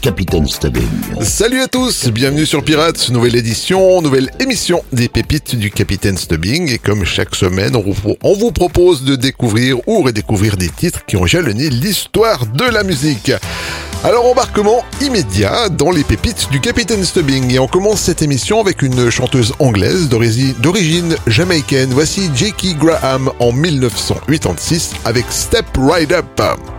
Capitaine Stubbing. Salut à tous, bienvenue sur Pirates, nouvelle édition, nouvelle émission des pépites du Capitaine Stubbing. Et comme chaque semaine, on vous propose de découvrir ou redécouvrir des titres qui ont jalonné l'histoire de la musique. Alors embarquement immédiat dans les pépites du Capitaine Stubbing et on commence cette émission avec une chanteuse anglaise d'origine jamaïcaine. Voici Jackie Graham en 1986 avec Step Right Up.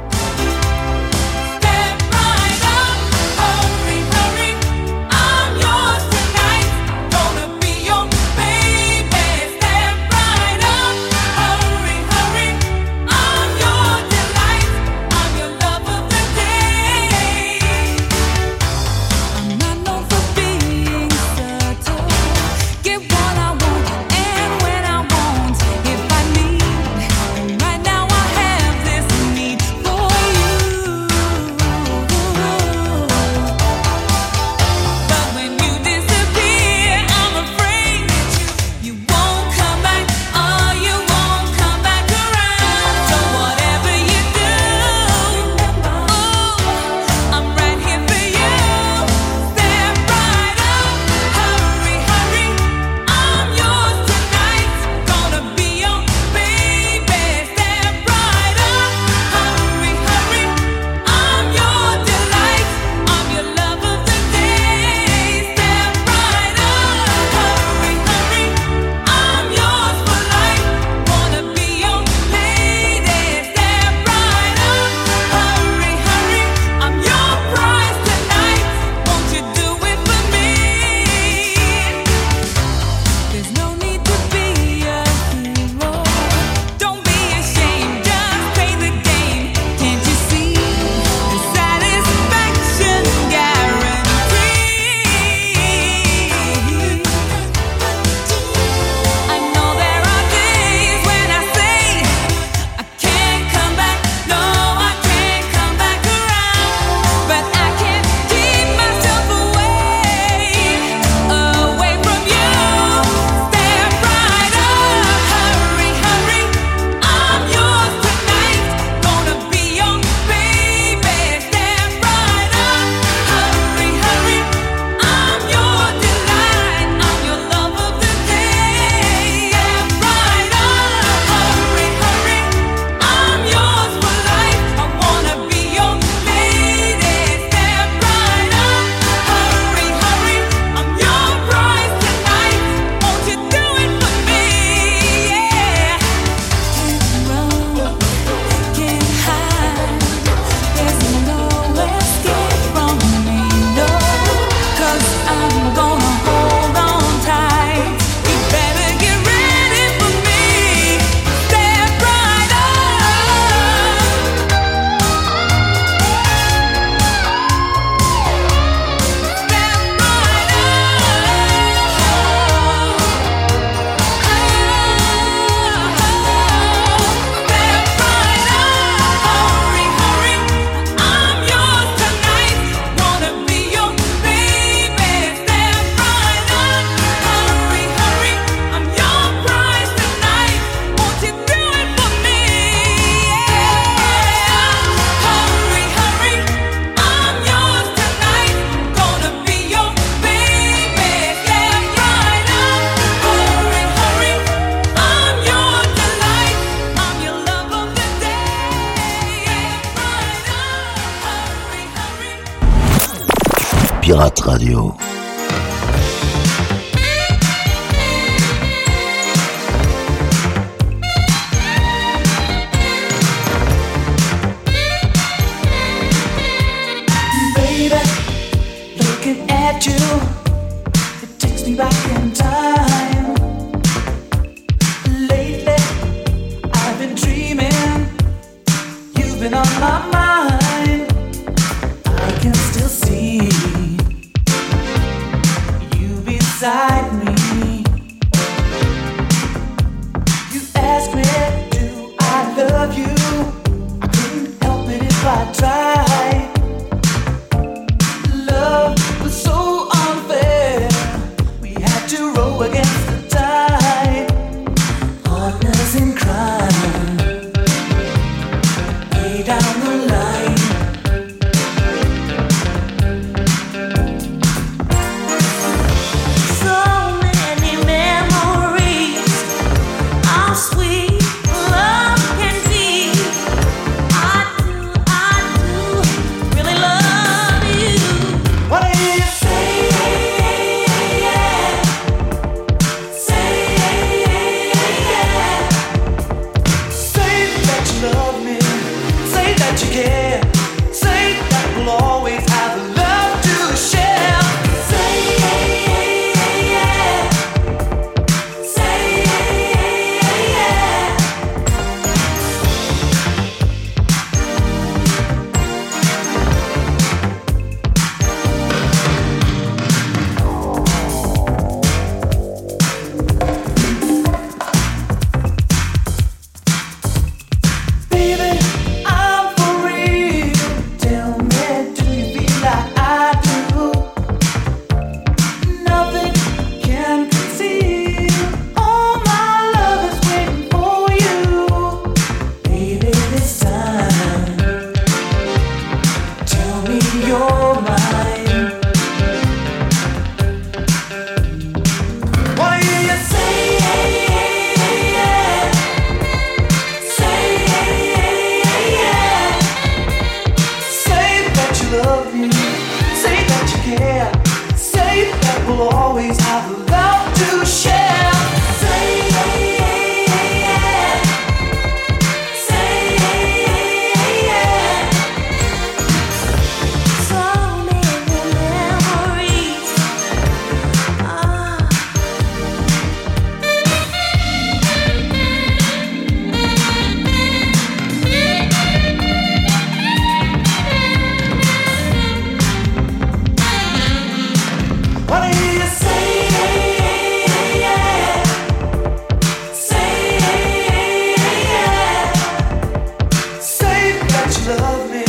love me.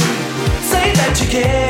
Say that you care.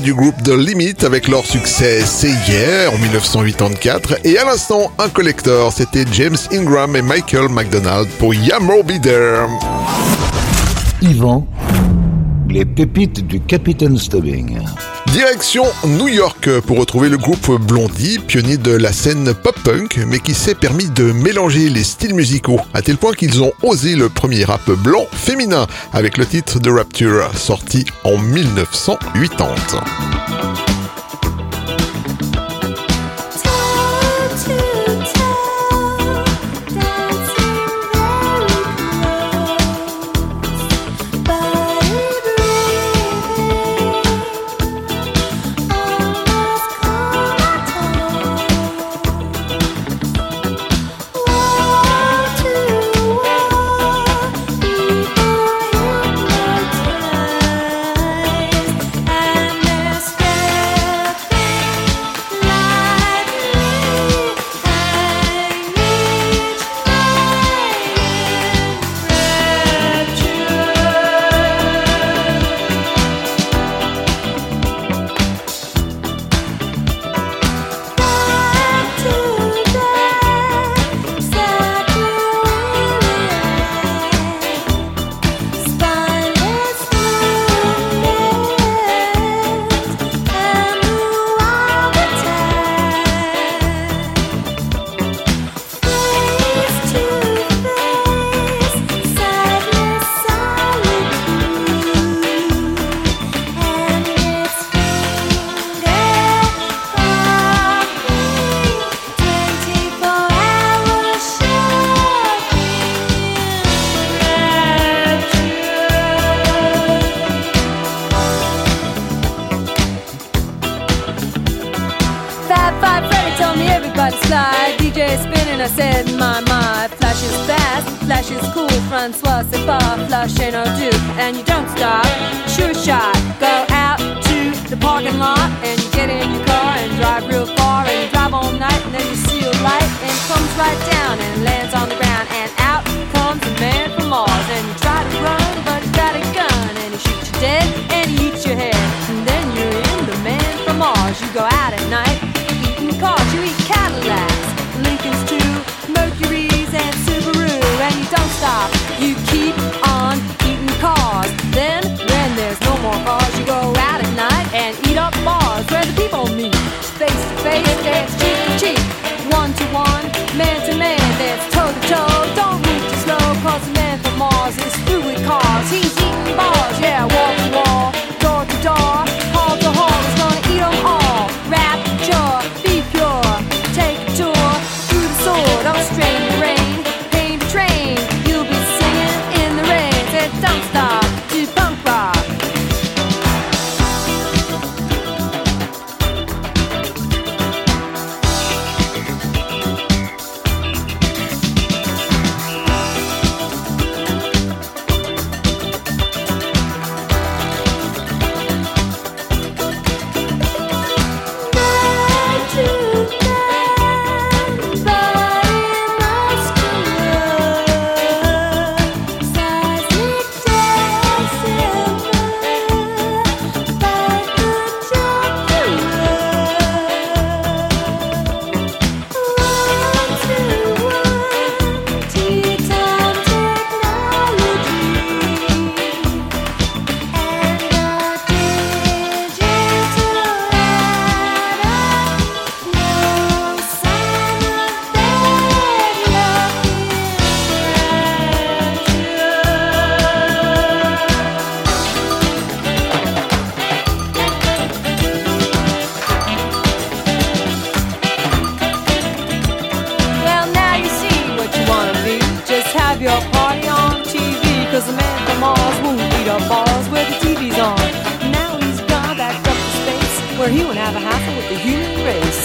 du groupe The Limit avec leur succès C'est hier en 1984 et à l'instant un collector, c'était James Ingram et Michael McDonald pour Yamo Be There. Yvan, les pépites du Capitaine Stubbing. Direction New York pour retrouver le groupe Blondie, pionnier de la scène pop-punk, mais qui s'est permis de mélanger les styles musicaux, à tel point qu'ils ont osé le premier rap blanc féminin avec le titre de Rapture, sorti en 1980.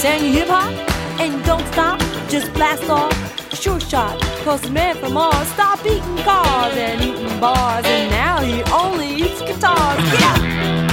Sang hip hop and don't stop, just blast off. Sure shot, cause the man from Mars stopped eating cars and eating bars, and now he only eats guitars. Yeah!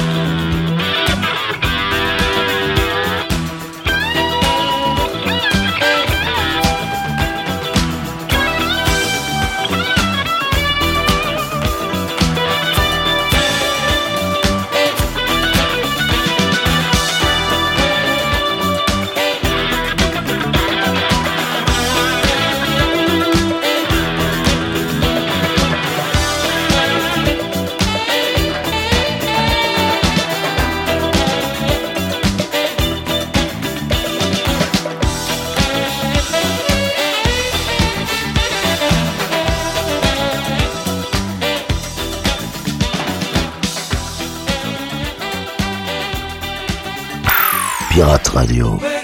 Radyo.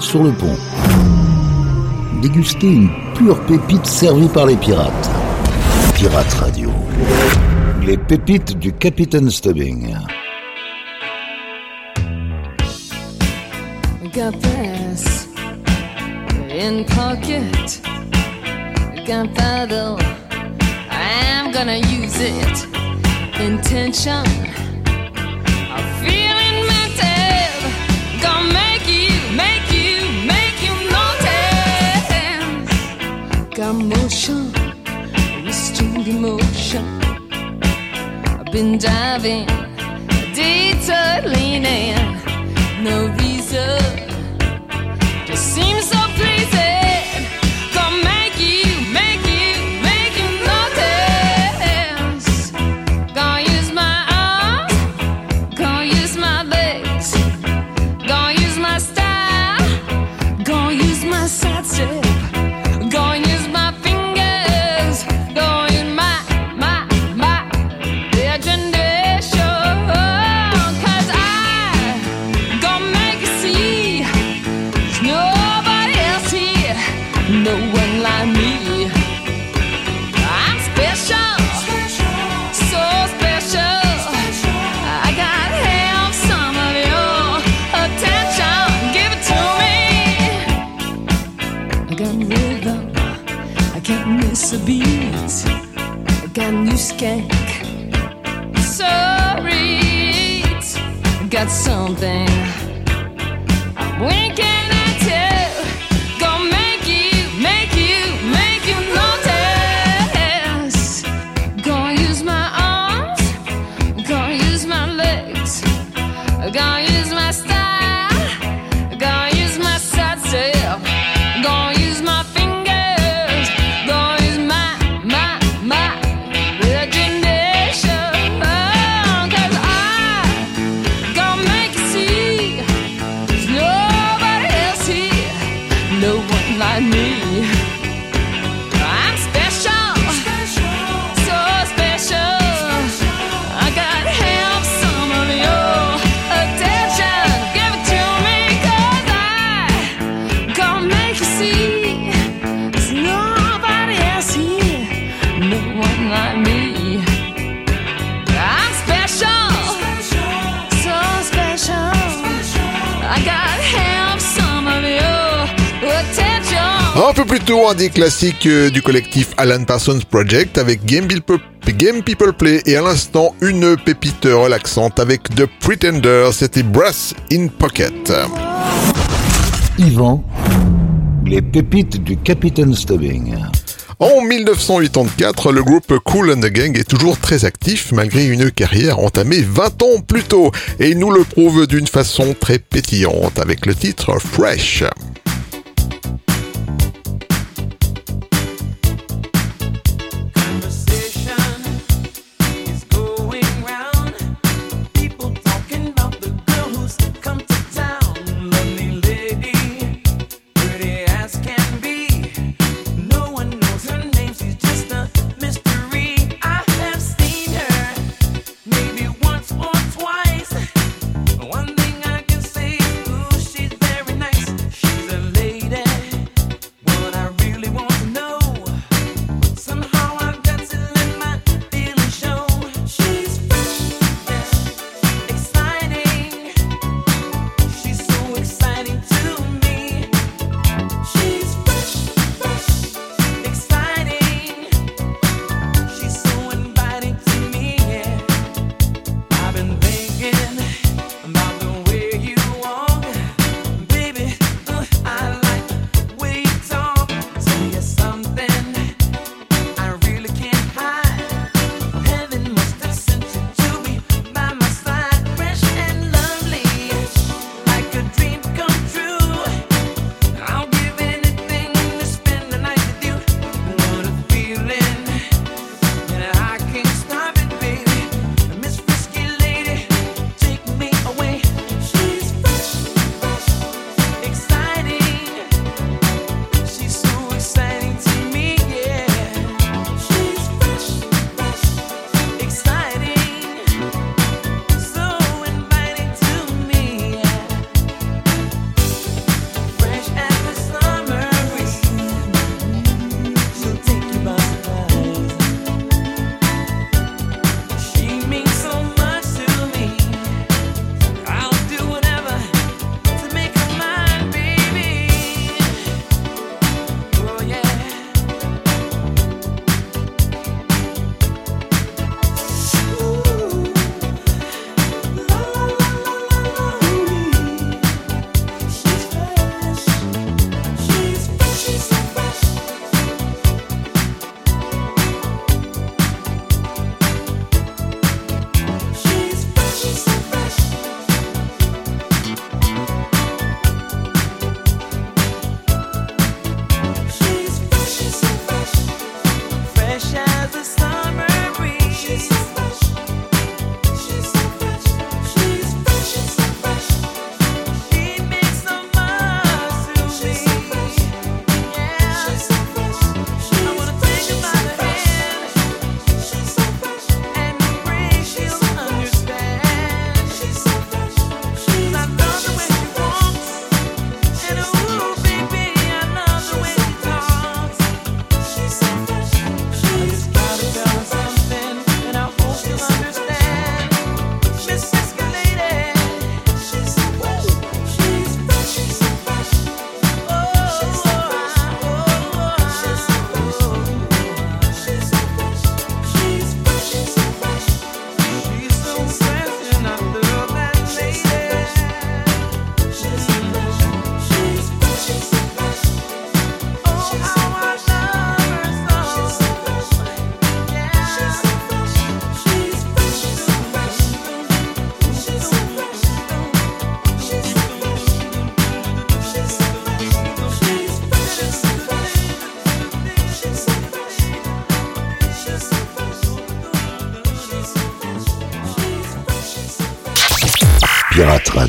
sur le pont. Déguster une pure pépite servie par les pirates. Pirate Radio. Les pépites du Capitaine Stubbing. Got this in pocket. Gunpowder. I'm gonna use it. Intention. emotion. I've been diving, detour no reason. something. plutôt un des classiques euh, du collectif Alan Parsons Project avec Game, People, Game People Play et à l'instant une pépite relaxante avec The Pretender, c'était Brass in Pocket. Yvan, les pépites du Capitaine Stubbing. En 1984, le groupe Cool and the Gang est toujours très actif malgré une carrière entamée 20 ans plus tôt et nous le prouve d'une façon très pétillante avec le titre Fresh.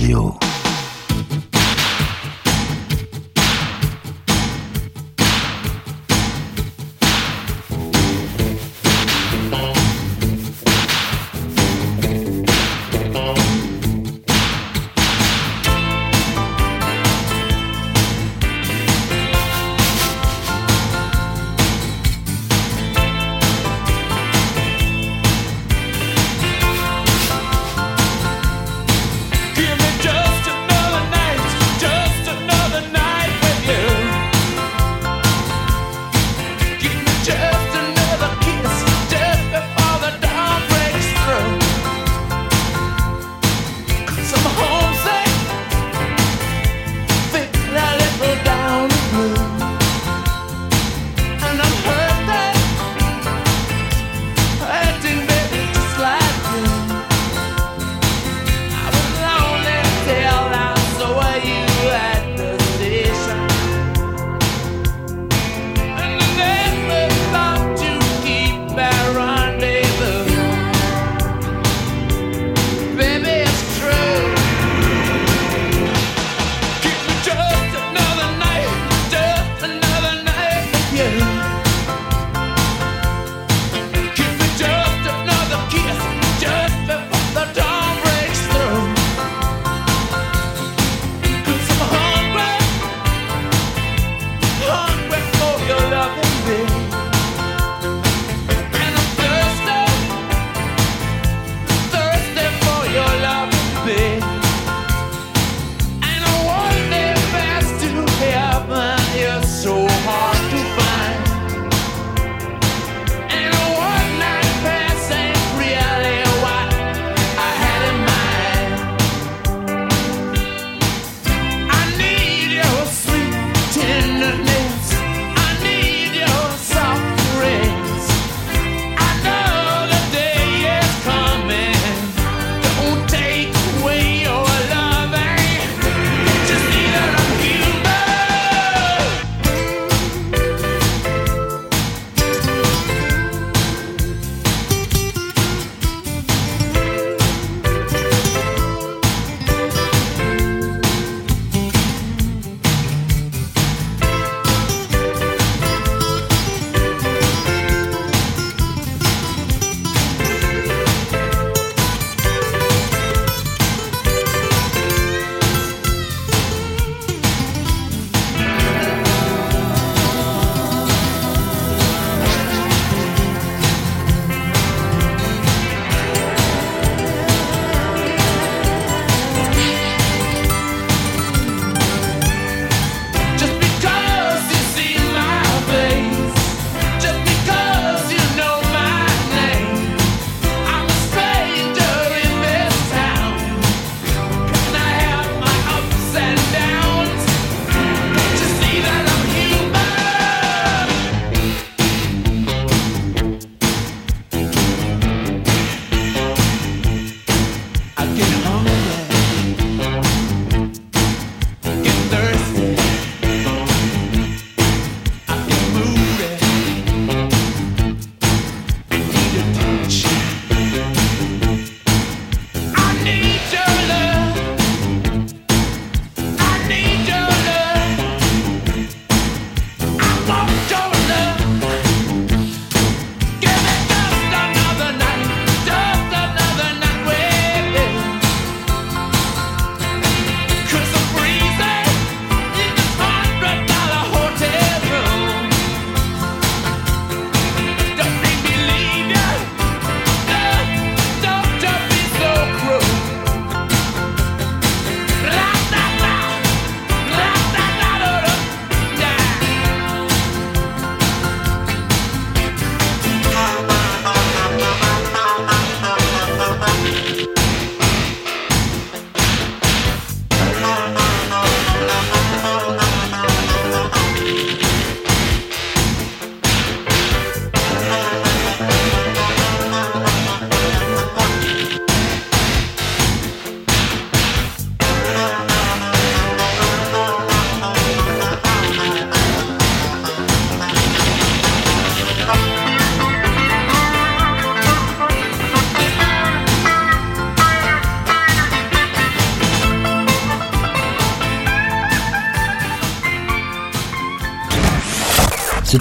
Pirate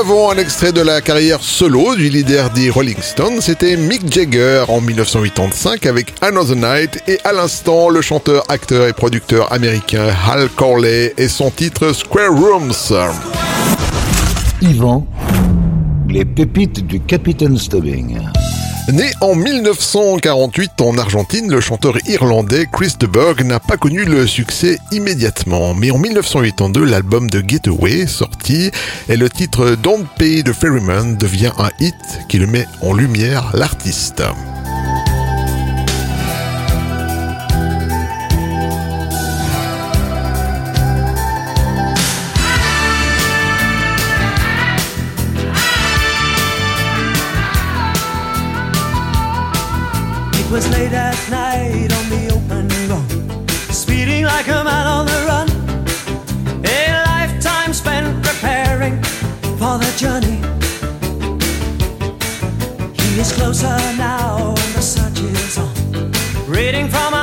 Avant, un extrait de la carrière solo du leader des Rolling Stones, c'était Mick Jagger en 1985 avec Another Night et à l'instant le chanteur, acteur et producteur américain Hal Corley et son titre Square Rooms. Yvan, les pépites du Capitaine Stubbing. Né en 1948 en Argentine, le chanteur irlandais Chris de Burgh n'a pas connu le succès immédiatement. Mais en 1982, l'album de Getaway, sorti, et le titre Don't Pay the Ferryman devient un hit qui le met en lumière l'artiste. Was late at night on the open road, speeding like a man on the run. A lifetime spent preparing for the journey. He is closer now, and the search is on. Reading from a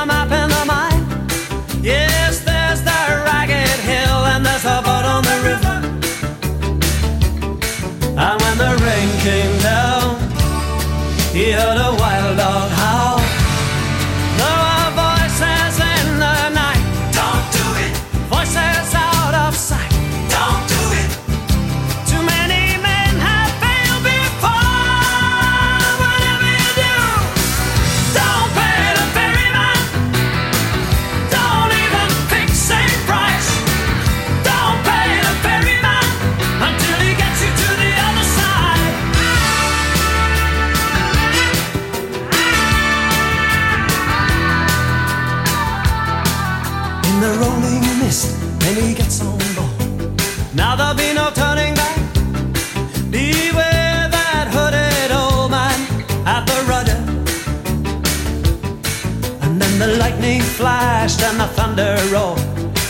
blast and the thunder roared,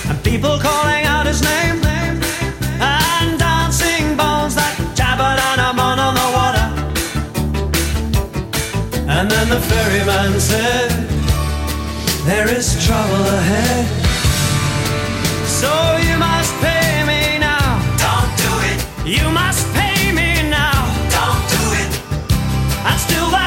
and people calling out his name, and dancing bones that jabbered and a on, on the water. And then the ferryman said, There is trouble ahead, so you must pay me now. Don't do it. You must pay me now. Don't do it. And still that.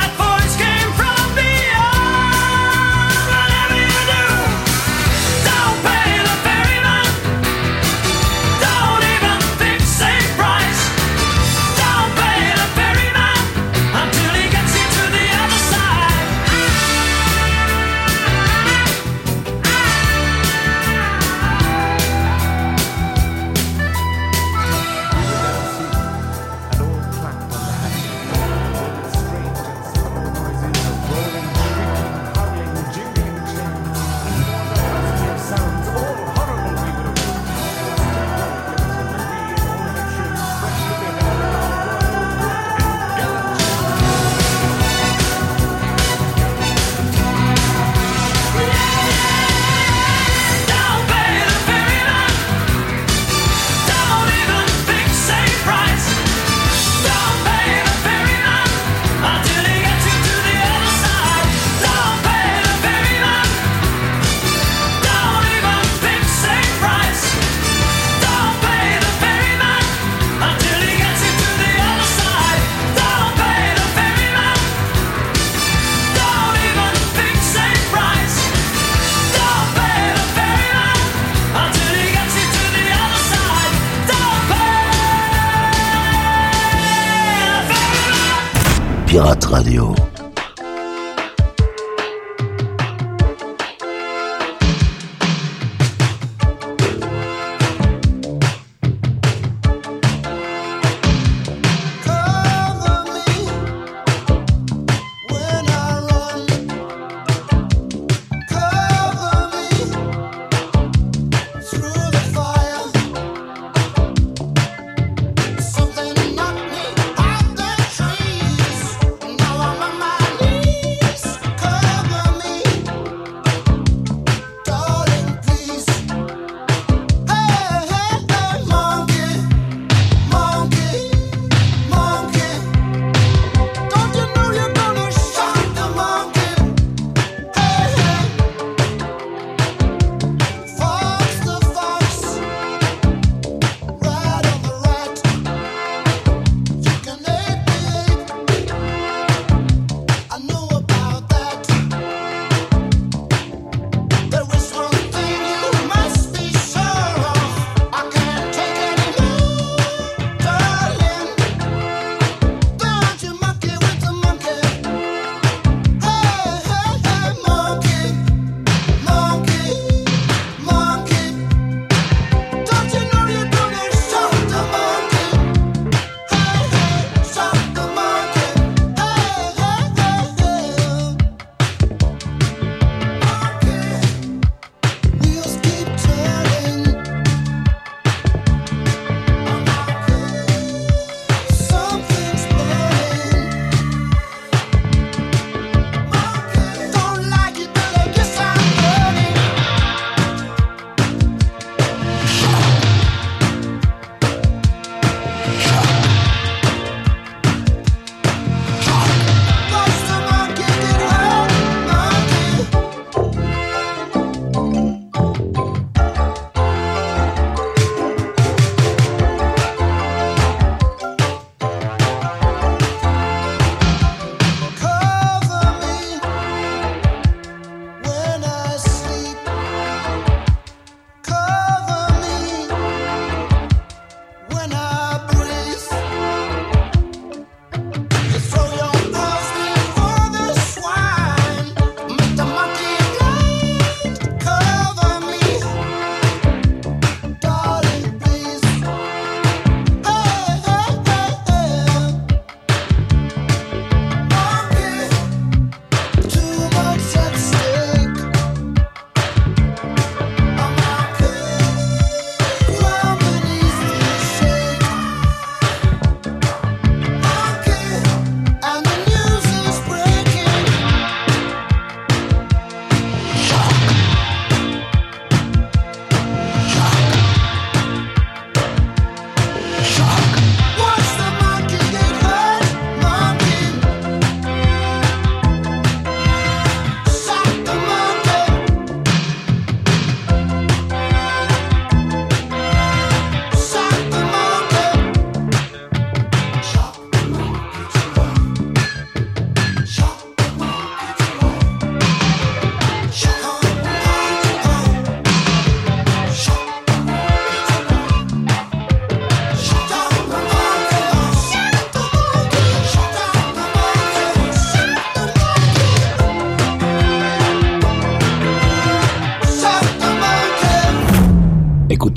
Pirate Radio.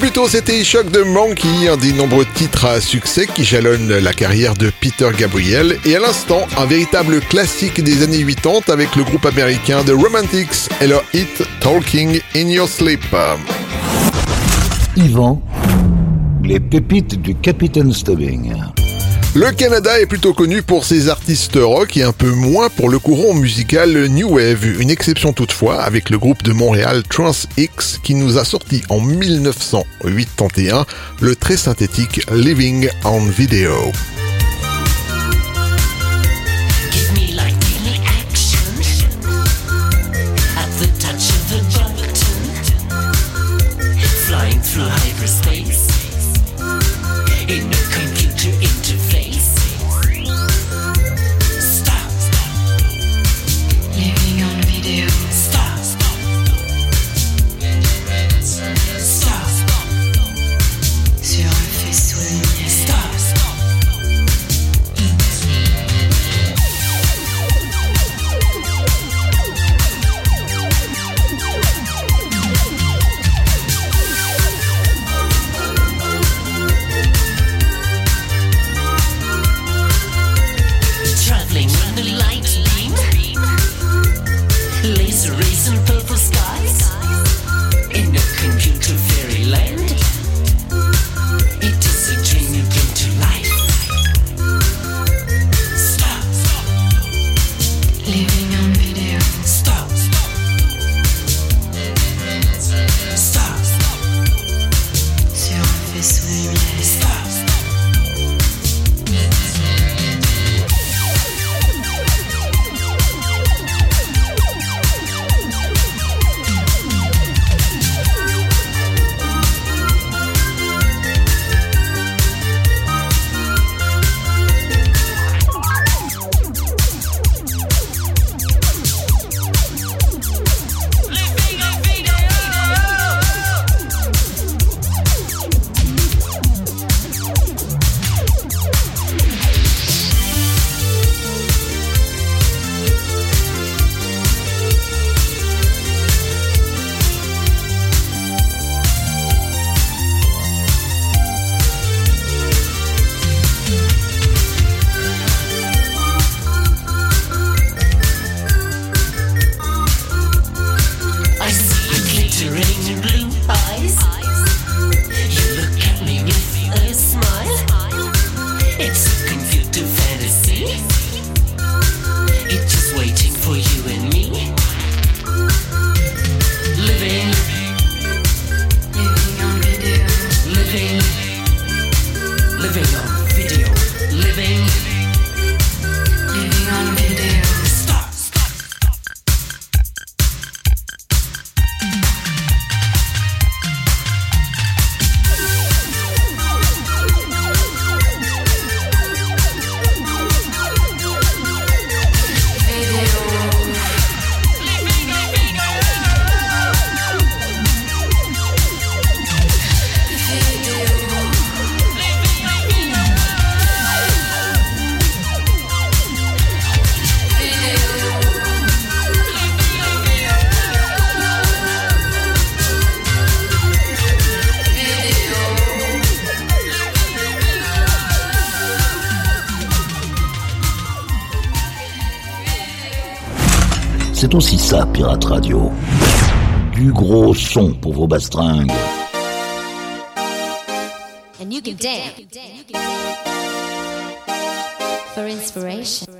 plus tôt, c'était Shock de Monkey, un des nombreux titres à succès qui jalonnent la carrière de Peter Gabriel. Et à l'instant, un véritable classique des années 80 avec le groupe américain The Romantics et leur hit Talking in Your Sleep. Yvan, les pépites du Capitaine Stubbing. Le Canada est plutôt connu pour ses artistes rock et un peu moins pour le courant musical New Wave, une exception toutefois avec le groupe de Montréal Trans X qui nous a sorti en 1981 le très synthétique Living on Video. C'est aussi ça, Pirate Radio. Du gros son pour vos bastringues. And you can dance for inspiration.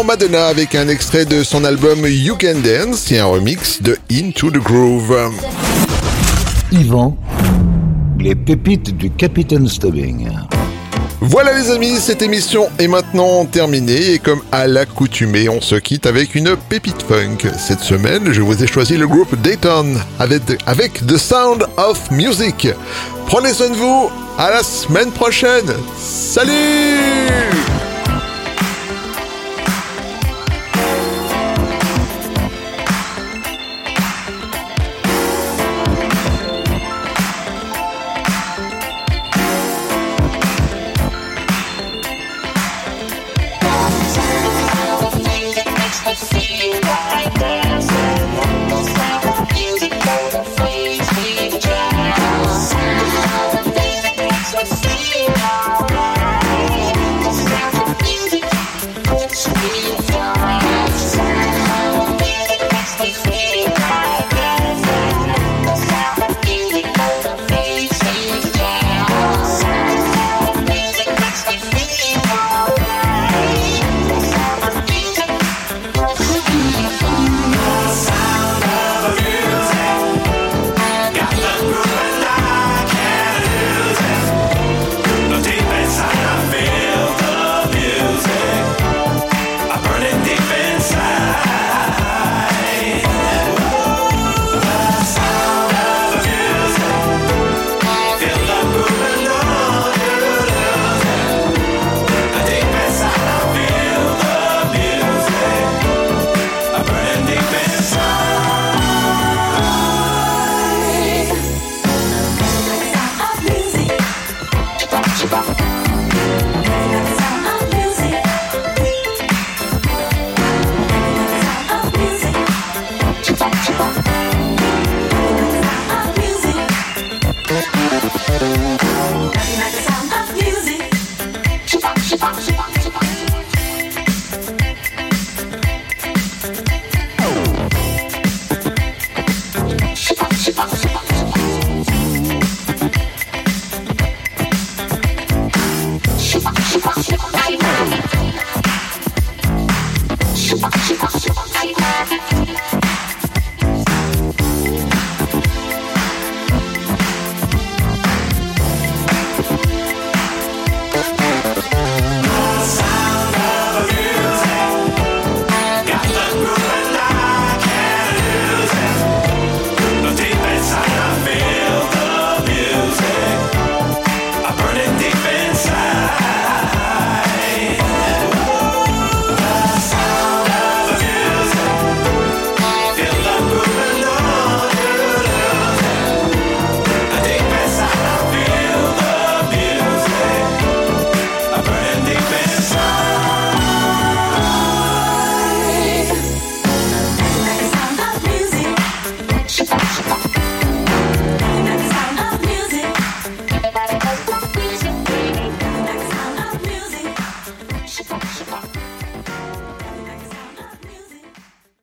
L'instant, Madonna avec un extrait de son album You Can Dance et un remix de Into the Groove. Yvan, les pépites du Capitaine Stubbing. Voilà les amis, cette émission est maintenant terminée et comme à l'accoutumée, on se quitte avec une pépite funk. Cette semaine, je vous ai choisi le groupe Dayton avec, avec The Sound of Music. Prenez soin de vous, à la semaine prochaine. Salut